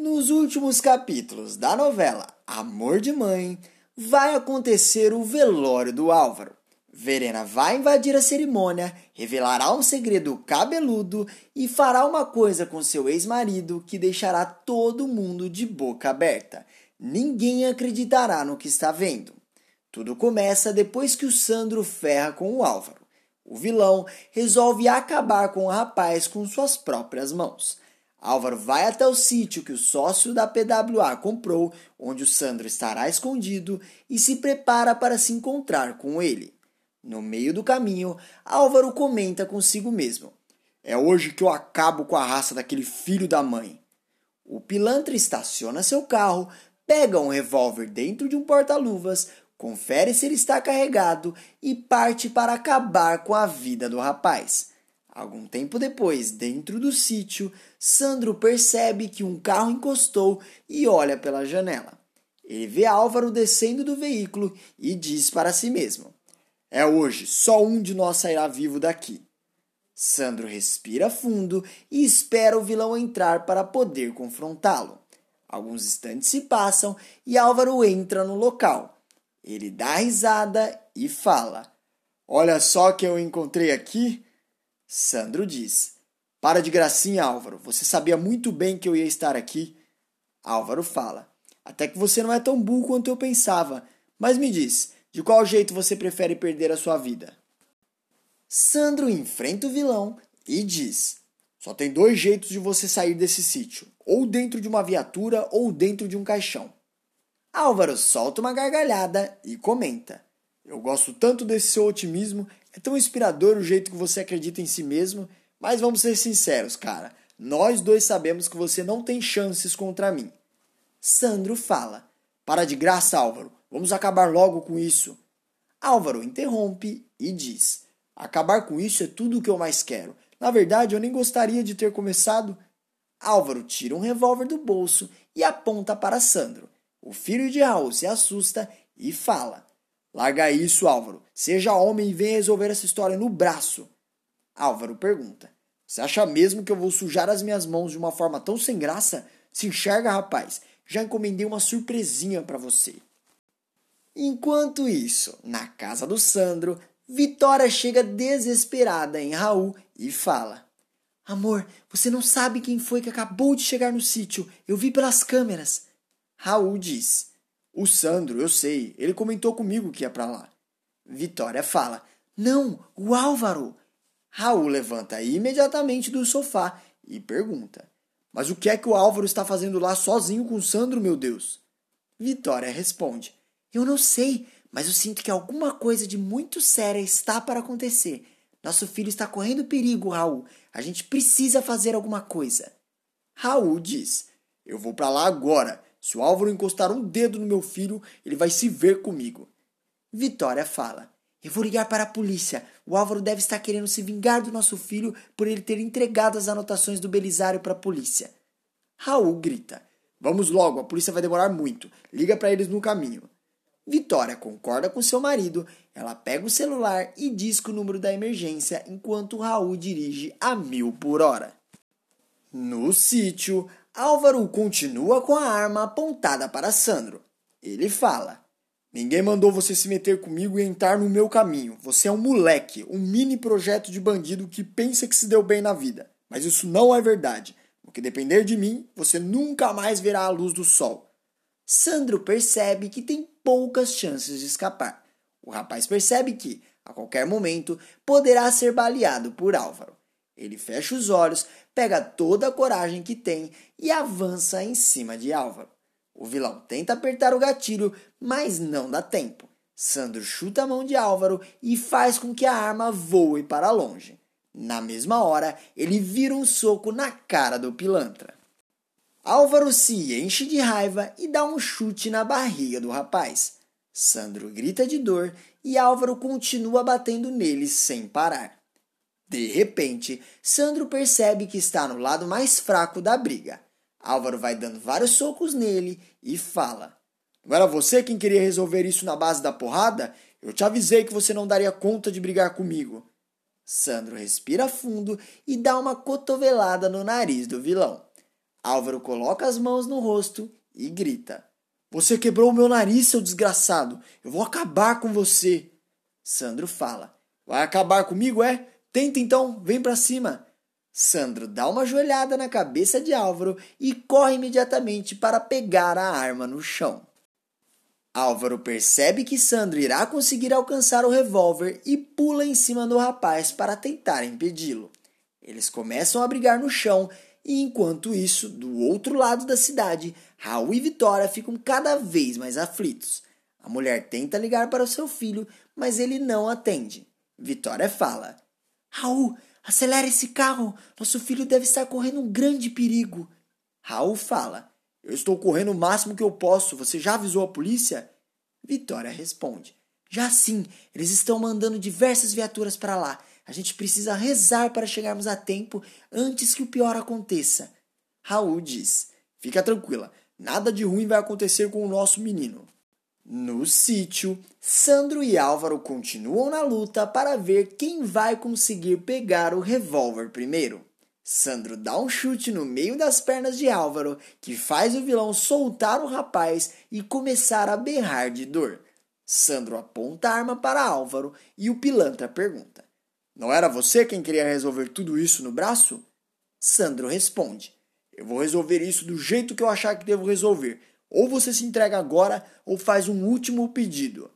Nos últimos capítulos da novela Amor de Mãe, vai acontecer o velório do Álvaro. Verena vai invadir a cerimônia, revelará um segredo cabeludo e fará uma coisa com seu ex-marido que deixará todo mundo de boca aberta. Ninguém acreditará no que está vendo. Tudo começa depois que o Sandro ferra com o Álvaro. O vilão resolve acabar com o rapaz com suas próprias mãos. Álvaro vai até o sítio que o sócio da PWA comprou, onde o Sandro estará escondido, e se prepara para se encontrar com ele. No meio do caminho, Álvaro comenta consigo mesmo: É hoje que eu acabo com a raça daquele filho da mãe. O pilantra estaciona seu carro, pega um revólver dentro de um porta-luvas, confere se ele está carregado e parte para acabar com a vida do rapaz. Algum tempo depois, dentro do sítio, Sandro percebe que um carro encostou e olha pela janela. Ele vê Álvaro descendo do veículo e diz para si mesmo: É hoje, só um de nós sairá vivo daqui. Sandro respira fundo e espera o vilão entrar para poder confrontá-lo. Alguns instantes se passam e Álvaro entra no local. Ele dá risada e fala: Olha só que eu encontrei aqui. Sandro diz: Para de gracinha, Álvaro. Você sabia muito bem que eu ia estar aqui. Álvaro fala: Até que você não é tão burro quanto eu pensava. Mas me diz, de qual jeito você prefere perder a sua vida? Sandro enfrenta o vilão e diz: Só tem dois jeitos de você sair desse sítio: ou dentro de uma viatura ou dentro de um caixão. Álvaro solta uma gargalhada e comenta: Eu gosto tanto desse seu otimismo é tão inspirador o jeito que você acredita em si mesmo, mas vamos ser sinceros, cara. Nós dois sabemos que você não tem chances contra mim. Sandro fala: Para de graça, Álvaro. Vamos acabar logo com isso. Álvaro interrompe e diz: Acabar com isso é tudo o que eu mais quero. Na verdade, eu nem gostaria de ter começado. Álvaro tira um revólver do bolso e aponta para Sandro. O filho de Raul se assusta e fala: Larga isso, Álvaro. Seja homem e venha resolver essa história no braço. Álvaro pergunta: Você acha mesmo que eu vou sujar as minhas mãos de uma forma tão sem graça? Se enxerga, rapaz. Já encomendei uma surpresinha para você. Enquanto isso, na casa do Sandro, Vitória chega desesperada em Raul e fala: Amor, você não sabe quem foi que acabou de chegar no sítio. Eu vi pelas câmeras. Raul diz: o Sandro, eu sei, ele comentou comigo que ia para lá. Vitória fala: Não, o Álvaro. Raul levanta imediatamente do sofá e pergunta: Mas o que é que o Álvaro está fazendo lá sozinho com o Sandro, meu Deus? Vitória responde: Eu não sei, mas eu sinto que alguma coisa de muito séria está para acontecer. Nosso filho está correndo perigo, Raul. A gente precisa fazer alguma coisa. Raul diz: Eu vou para lá agora. Se o Álvaro encostar um dedo no meu filho, ele vai se ver comigo. Vitória fala: Eu vou ligar para a polícia. O Álvaro deve estar querendo se vingar do nosso filho por ele ter entregado as anotações do Belisário para a polícia. Raul grita: Vamos logo, a polícia vai demorar muito. Liga para eles no caminho. Vitória concorda com seu marido, ela pega o celular e diz o número da emergência enquanto Raul dirige a mil por hora. No sítio, Álvaro continua com a arma apontada para Sandro. Ele fala: Ninguém mandou você se meter comigo e entrar no meu caminho. Você é um moleque, um mini projeto de bandido que pensa que se deu bem na vida. Mas isso não é verdade. No que depender de mim, você nunca mais verá a luz do sol. Sandro percebe que tem poucas chances de escapar. O rapaz percebe que, a qualquer momento, poderá ser baleado por Álvaro. Ele fecha os olhos, pega toda a coragem que tem e avança em cima de Álvaro. O vilão tenta apertar o gatilho, mas não dá tempo. Sandro chuta a mão de Álvaro e faz com que a arma voe para longe. Na mesma hora, ele vira um soco na cara do pilantra. Álvaro se enche de raiva e dá um chute na barriga do rapaz. Sandro grita de dor e Álvaro continua batendo nele sem parar. De repente, Sandro percebe que está no lado mais fraco da briga. Álvaro vai dando vários socos nele e fala: Não era você quem queria resolver isso na base da porrada? Eu te avisei que você não daria conta de brigar comigo. Sandro respira fundo e dá uma cotovelada no nariz do vilão. Álvaro coloca as mãos no rosto e grita: Você quebrou o meu nariz, seu desgraçado! Eu vou acabar com você! Sandro fala: Vai acabar comigo, é? Tenta então, vem pra cima! Sandro dá uma joelhada na cabeça de Álvaro e corre imediatamente para pegar a arma no chão. Álvaro percebe que Sandro irá conseguir alcançar o revólver e pula em cima do rapaz para tentar impedi-lo. Eles começam a brigar no chão e enquanto isso, do outro lado da cidade, Raul e Vitória ficam cada vez mais aflitos. A mulher tenta ligar para o seu filho, mas ele não atende. Vitória fala: Raul, acelera esse carro. Nosso filho deve estar correndo um grande perigo. Raul fala: Eu estou correndo o máximo que eu posso. Você já avisou a polícia? Vitória responde: Já sim, eles estão mandando diversas viaturas para lá. A gente precisa rezar para chegarmos a tempo antes que o pior aconteça. Raul diz: Fica tranquila, nada de ruim vai acontecer com o nosso menino. No sítio, Sandro e Álvaro continuam na luta para ver quem vai conseguir pegar o revólver primeiro. Sandro dá um chute no meio das pernas de Álvaro, que faz o vilão soltar o rapaz e começar a berrar de dor. Sandro aponta a arma para Álvaro e o pilantra pergunta: não era você quem queria resolver tudo isso no braço? Sandro responde: Eu vou resolver isso do jeito que eu achar que devo resolver. Ou você se entrega agora ou faz um último pedido.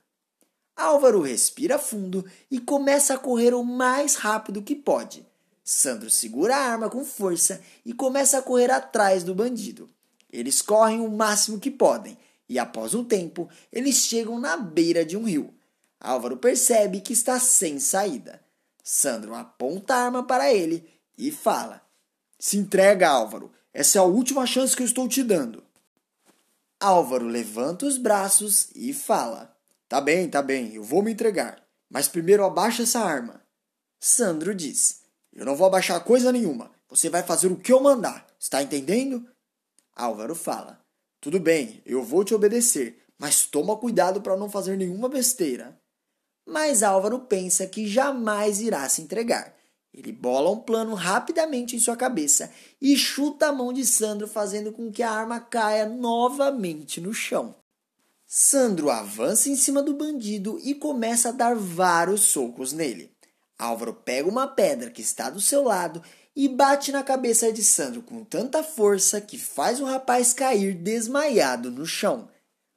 Álvaro respira fundo e começa a correr o mais rápido que pode. Sandro segura a arma com força e começa a correr atrás do bandido. Eles correm o máximo que podem e, após um tempo, eles chegam na beira de um rio. Álvaro percebe que está sem saída. Sandro aponta a arma para ele e fala: Se entrega, Álvaro. Essa é a última chance que eu estou te dando. Álvaro levanta os braços e fala: Tá bem, tá bem, eu vou me entregar. Mas primeiro abaixa essa arma. Sandro diz: Eu não vou abaixar coisa nenhuma. Você vai fazer o que eu mandar. Está entendendo? Álvaro fala: Tudo bem, eu vou te obedecer, mas toma cuidado para não fazer nenhuma besteira. Mas Álvaro pensa que jamais irá se entregar. Ele bola um plano rapidamente em sua cabeça e chuta a mão de Sandro, fazendo com que a arma caia novamente no chão. Sandro avança em cima do bandido e começa a dar vários socos nele. Álvaro pega uma pedra que está do seu lado e bate na cabeça de Sandro com tanta força que faz o rapaz cair desmaiado no chão.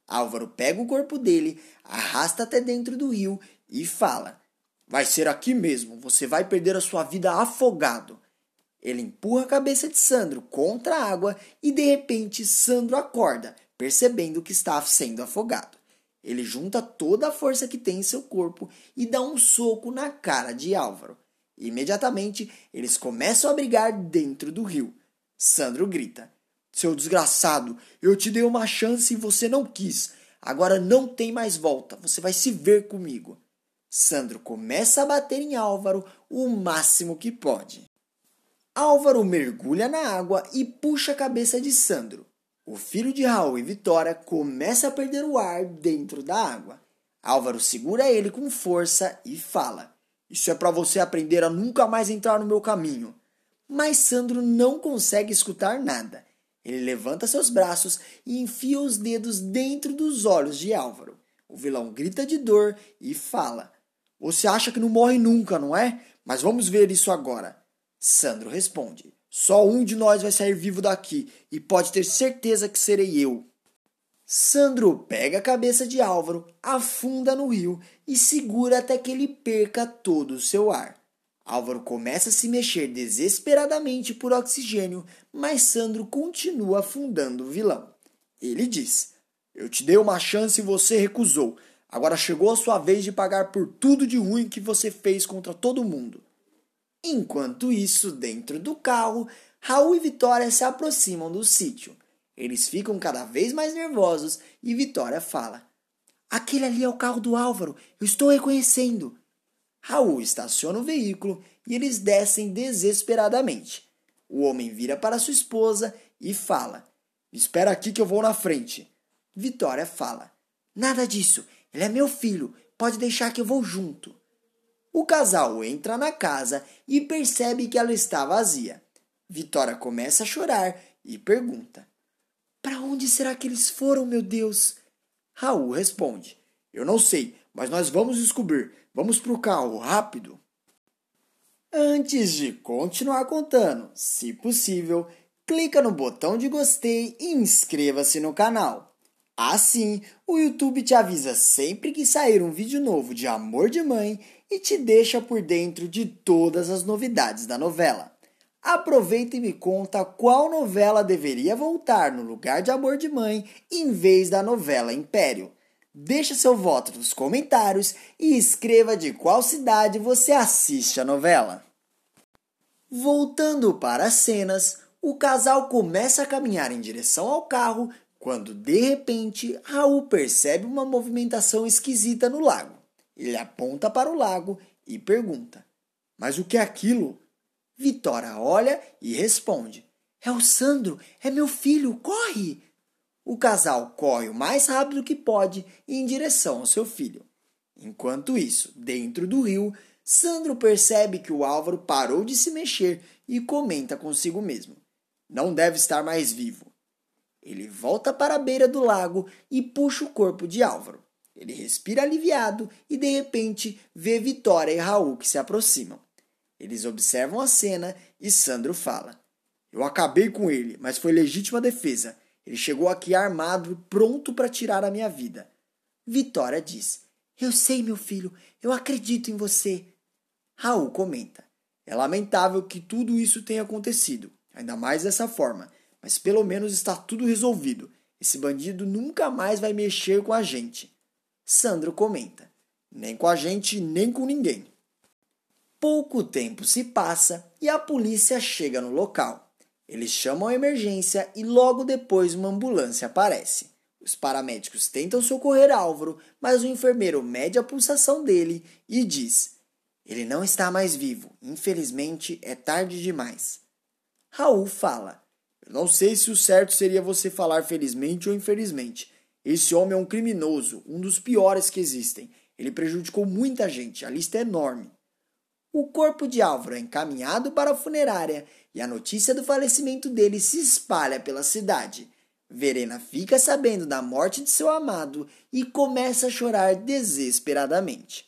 Álvaro pega o corpo dele, arrasta até dentro do rio e fala: Vai ser aqui mesmo, você vai perder a sua vida afogado. Ele empurra a cabeça de Sandro contra a água e de repente Sandro acorda, percebendo que está sendo afogado. Ele junta toda a força que tem em seu corpo e dá um soco na cara de Álvaro. Imediatamente, eles começam a brigar dentro do rio. Sandro grita: Seu desgraçado, eu te dei uma chance e você não quis. Agora não tem mais volta, você vai se ver comigo. Sandro começa a bater em Álvaro o máximo que pode. Álvaro mergulha na água e puxa a cabeça de Sandro. O filho de Raul e Vitória começa a perder o ar dentro da água. Álvaro segura ele com força e fala: Isso é para você aprender a nunca mais entrar no meu caminho. Mas Sandro não consegue escutar nada. Ele levanta seus braços e enfia os dedos dentro dos olhos de Álvaro. O vilão grita de dor e fala: você acha que não morre nunca, não é? Mas vamos ver isso agora. Sandro responde: Só um de nós vai sair vivo daqui e pode ter certeza que serei eu. Sandro pega a cabeça de Álvaro, afunda no rio e segura até que ele perca todo o seu ar. Álvaro começa a se mexer desesperadamente por oxigênio, mas Sandro continua afundando o vilão. Ele diz: Eu te dei uma chance e você recusou. Agora chegou a sua vez de pagar por tudo de ruim que você fez contra todo mundo. Enquanto isso, dentro do carro, Raul e Vitória se aproximam do sítio. Eles ficam cada vez mais nervosos e Vitória fala: Aquele ali é o carro do Álvaro, eu estou reconhecendo. Raul estaciona o veículo e eles descem desesperadamente. O homem vira para sua esposa e fala: Espera aqui que eu vou na frente. Vitória fala: Nada disso, ele é meu filho, pode deixar que eu vou junto. O casal entra na casa e percebe que ela está vazia. Vitória começa a chorar e pergunta: Para onde será que eles foram, meu Deus? Raul responde: Eu não sei, mas nós vamos descobrir. Vamos pro carro, rápido. Antes de continuar contando, se possível, clica no botão de gostei e inscreva-se no canal. Assim, o YouTube te avisa sempre que sair um vídeo novo de Amor de Mãe e te deixa por dentro de todas as novidades da novela. Aproveita e me conta qual novela deveria voltar no lugar de Amor de Mãe em vez da novela Império. Deixa seu voto nos comentários e escreva de qual cidade você assiste a novela. Voltando para as cenas, o casal começa a caminhar em direção ao carro quando de repente Raul percebe uma movimentação esquisita no lago. Ele aponta para o lago e pergunta: Mas o que é aquilo? Vitória olha e responde: É o Sandro, é meu filho, corre! O casal corre o mais rápido que pode em direção ao seu filho. Enquanto isso, dentro do rio, Sandro percebe que o Álvaro parou de se mexer e comenta consigo mesmo: Não deve estar mais vivo. Ele volta para a beira do lago e puxa o corpo de Álvaro. Ele respira aliviado e de repente vê Vitória e Raul que se aproximam. Eles observam a cena e Sandro fala: Eu acabei com ele, mas foi legítima defesa. Ele chegou aqui armado e pronto para tirar a minha vida. Vitória diz: Eu sei, meu filho, eu acredito em você. Raul comenta: É lamentável que tudo isso tenha acontecido, ainda mais dessa forma, mas pelo menos está tudo resolvido. Esse bandido nunca mais vai mexer com a gente. Sandro comenta: Nem com a gente, nem com ninguém. Pouco tempo se passa e a polícia chega no local. Eles chamam a emergência e logo depois uma ambulância aparece. Os paramédicos tentam socorrer Álvaro, mas o enfermeiro mede a pulsação dele e diz: Ele não está mais vivo. Infelizmente, é tarde demais. Raul fala: Eu não sei se o certo seria você falar felizmente ou infelizmente. Esse homem é um criminoso, um dos piores que existem. Ele prejudicou muita gente, a lista é enorme. O corpo de Álvaro é encaminhado para a funerária e a notícia do falecimento dele se espalha pela cidade. Verena fica sabendo da morte de seu amado e começa a chorar desesperadamente.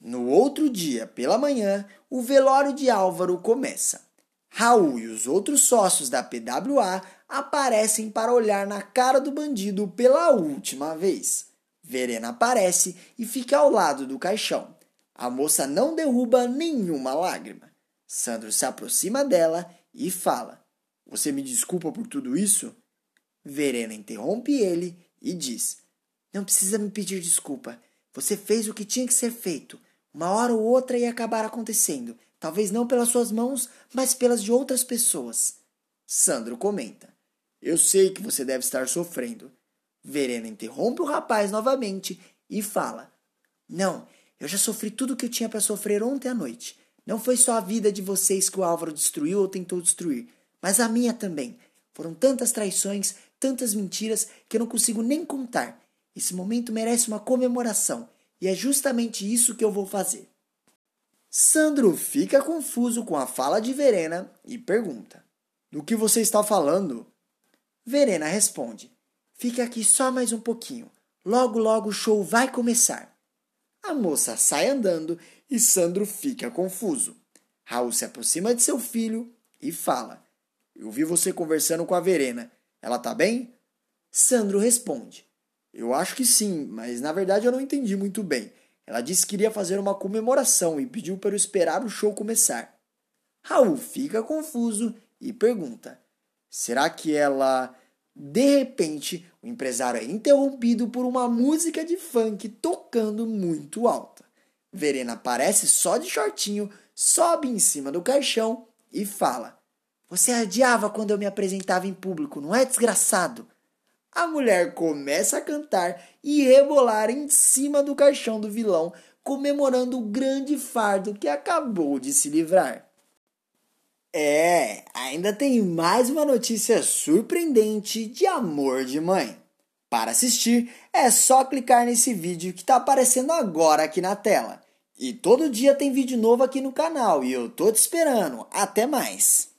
No outro dia, pela manhã, o velório de Álvaro começa. Raul e os outros sócios da PWA aparecem para olhar na cara do bandido pela última vez. Verena aparece e fica ao lado do caixão. A moça não derruba nenhuma lágrima. Sandro se aproxima dela e fala: Você me desculpa por tudo isso? Verena interrompe ele e diz: Não precisa me pedir desculpa. Você fez o que tinha que ser feito. Uma hora ou outra ia acabar acontecendo. Talvez não pelas suas mãos, mas pelas de outras pessoas. Sandro comenta: Eu sei que você deve estar sofrendo. Verena interrompe o rapaz novamente e fala: Não, eu já sofri tudo o que eu tinha para sofrer ontem à noite. Não foi só a vida de vocês que o Álvaro destruiu ou tentou destruir, mas a minha também. Foram tantas traições, tantas mentiras que eu não consigo nem contar. Esse momento merece uma comemoração e é justamente isso que eu vou fazer. Sandro fica confuso com a fala de Verena e pergunta: Do que você está falando? Verena responde: Fique aqui só mais um pouquinho. Logo, logo o show vai começar. A moça sai andando e Sandro fica confuso. Raul se aproxima de seu filho e fala: Eu vi você conversando com a Verena. Ela tá bem? Sandro responde: Eu acho que sim, mas na verdade eu não entendi muito bem. Ela disse que iria fazer uma comemoração e pediu para eu esperar o show começar. Raul fica confuso e pergunta: Será que ela de repente, o empresário é interrompido por uma música de funk tocando muito alta. Verena aparece só de shortinho, sobe em cima do caixão e fala: Você adiava quando eu me apresentava em público, não é desgraçado? A mulher começa a cantar e rebolar em cima do caixão do vilão, comemorando o grande fardo que acabou de se livrar. É, ainda tem mais uma notícia surpreendente de amor de mãe. Para assistir, é só clicar nesse vídeo que está aparecendo agora aqui na tela. E todo dia tem vídeo novo aqui no canal e eu tô te esperando. Até mais!